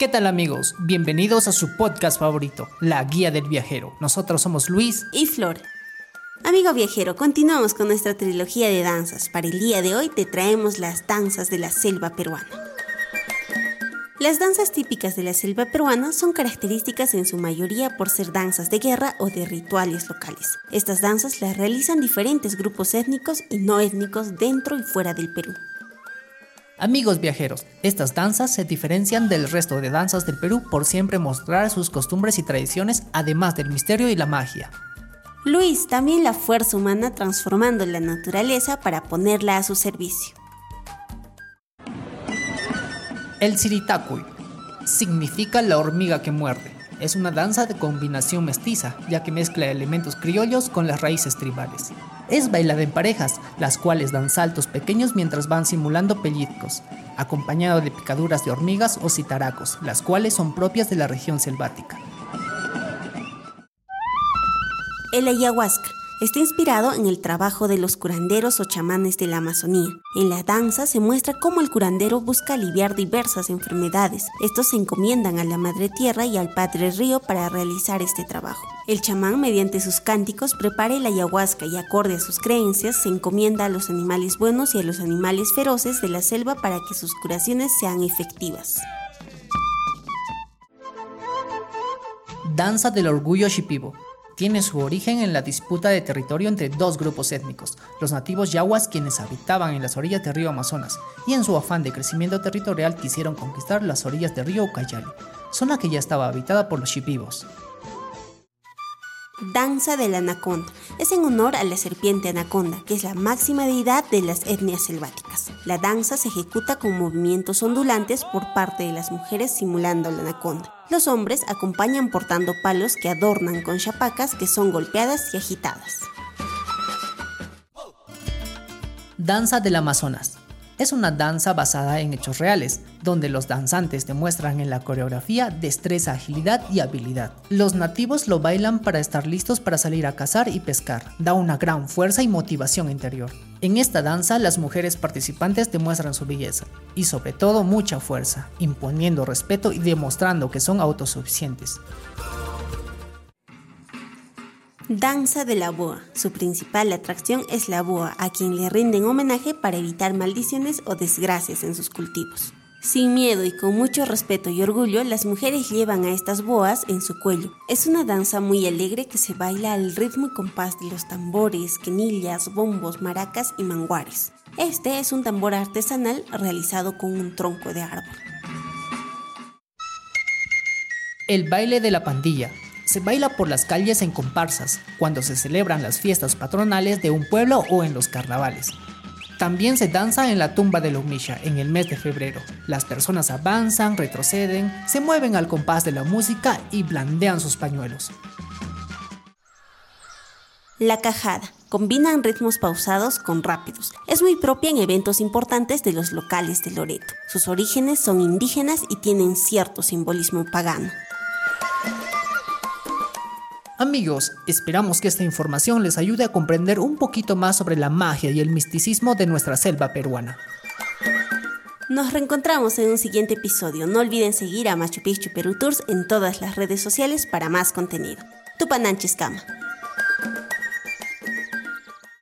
¿Qué tal amigos? Bienvenidos a su podcast favorito, La Guía del Viajero. Nosotros somos Luis y Flor. Amigo viajero, continuamos con nuestra trilogía de danzas. Para el día de hoy te traemos las danzas de la selva peruana. Las danzas típicas de la selva peruana son características en su mayoría por ser danzas de guerra o de rituales locales. Estas danzas las realizan diferentes grupos étnicos y no étnicos dentro y fuera del Perú. Amigos viajeros, estas danzas se diferencian del resto de danzas del Perú por siempre mostrar sus costumbres y tradiciones, además del misterio y la magia. Luis, también la fuerza humana transformando la naturaleza para ponerla a su servicio. El Siritacuy significa la hormiga que muerde. Es una danza de combinación mestiza, ya que mezcla elementos criollos con las raíces tribales. Es bailada en parejas, las cuales dan saltos pequeños mientras van simulando pellizcos, acompañado de picaduras de hormigas o citaracos, las cuales son propias de la región selvática. El ayahuasca Está inspirado en el trabajo de los curanderos o chamanes de la Amazonía. En la danza se muestra cómo el curandero busca aliviar diversas enfermedades. Estos se encomiendan a la Madre Tierra y al Padre Río para realizar este trabajo. El chamán, mediante sus cánticos, prepara el ayahuasca y acorde a sus creencias, se encomienda a los animales buenos y a los animales feroces de la selva para que sus curaciones sean efectivas. Danza del Orgullo Shipibo tiene su origen en la disputa de territorio entre dos grupos étnicos, los nativos yaguas quienes habitaban en las orillas del río Amazonas y en su afán de crecimiento territorial quisieron conquistar las orillas del río Ucayali, zona que ya estaba habitada por los shipibos. Danza del Anaconda. Es en honor a la serpiente anaconda, que es la máxima deidad de las etnias selváticas. La danza se ejecuta con movimientos ondulantes por parte de las mujeres simulando la anaconda. Los hombres acompañan portando palos que adornan con chapacas que son golpeadas y agitadas. Danza del Amazonas es una danza basada en hechos reales, donde los danzantes demuestran en la coreografía destreza, agilidad y habilidad. Los nativos lo bailan para estar listos para salir a cazar y pescar, da una gran fuerza y motivación interior. En esta danza las mujeres participantes demuestran su belleza y sobre todo mucha fuerza, imponiendo respeto y demostrando que son autosuficientes. Danza de la Boa. Su principal atracción es la boa, a quien le rinden homenaje para evitar maldiciones o desgracias en sus cultivos. Sin miedo y con mucho respeto y orgullo, las mujeres llevan a estas boas en su cuello. Es una danza muy alegre que se baila al ritmo y compás de los tambores, quenillas, bombos, maracas y manguares. Este es un tambor artesanal realizado con un tronco de árbol. El baile de la pandilla se baila por las calles en comparsas, cuando se celebran las fiestas patronales de un pueblo o en los carnavales. También se danza en la tumba de Lumisha en el mes de febrero. Las personas avanzan, retroceden, se mueven al compás de la música y blandean sus pañuelos. La cajada. Combinan ritmos pausados con rápidos. Es muy propia en eventos importantes de los locales de Loreto. Sus orígenes son indígenas y tienen cierto simbolismo pagano. Amigos, esperamos que esta información les ayude a comprender un poquito más sobre la magia y el misticismo de nuestra selva peruana. Nos reencontramos en un siguiente episodio. No olviden seguir a Machu Picchu Perú Tours en todas las redes sociales para más contenido. Tupananchis Cama.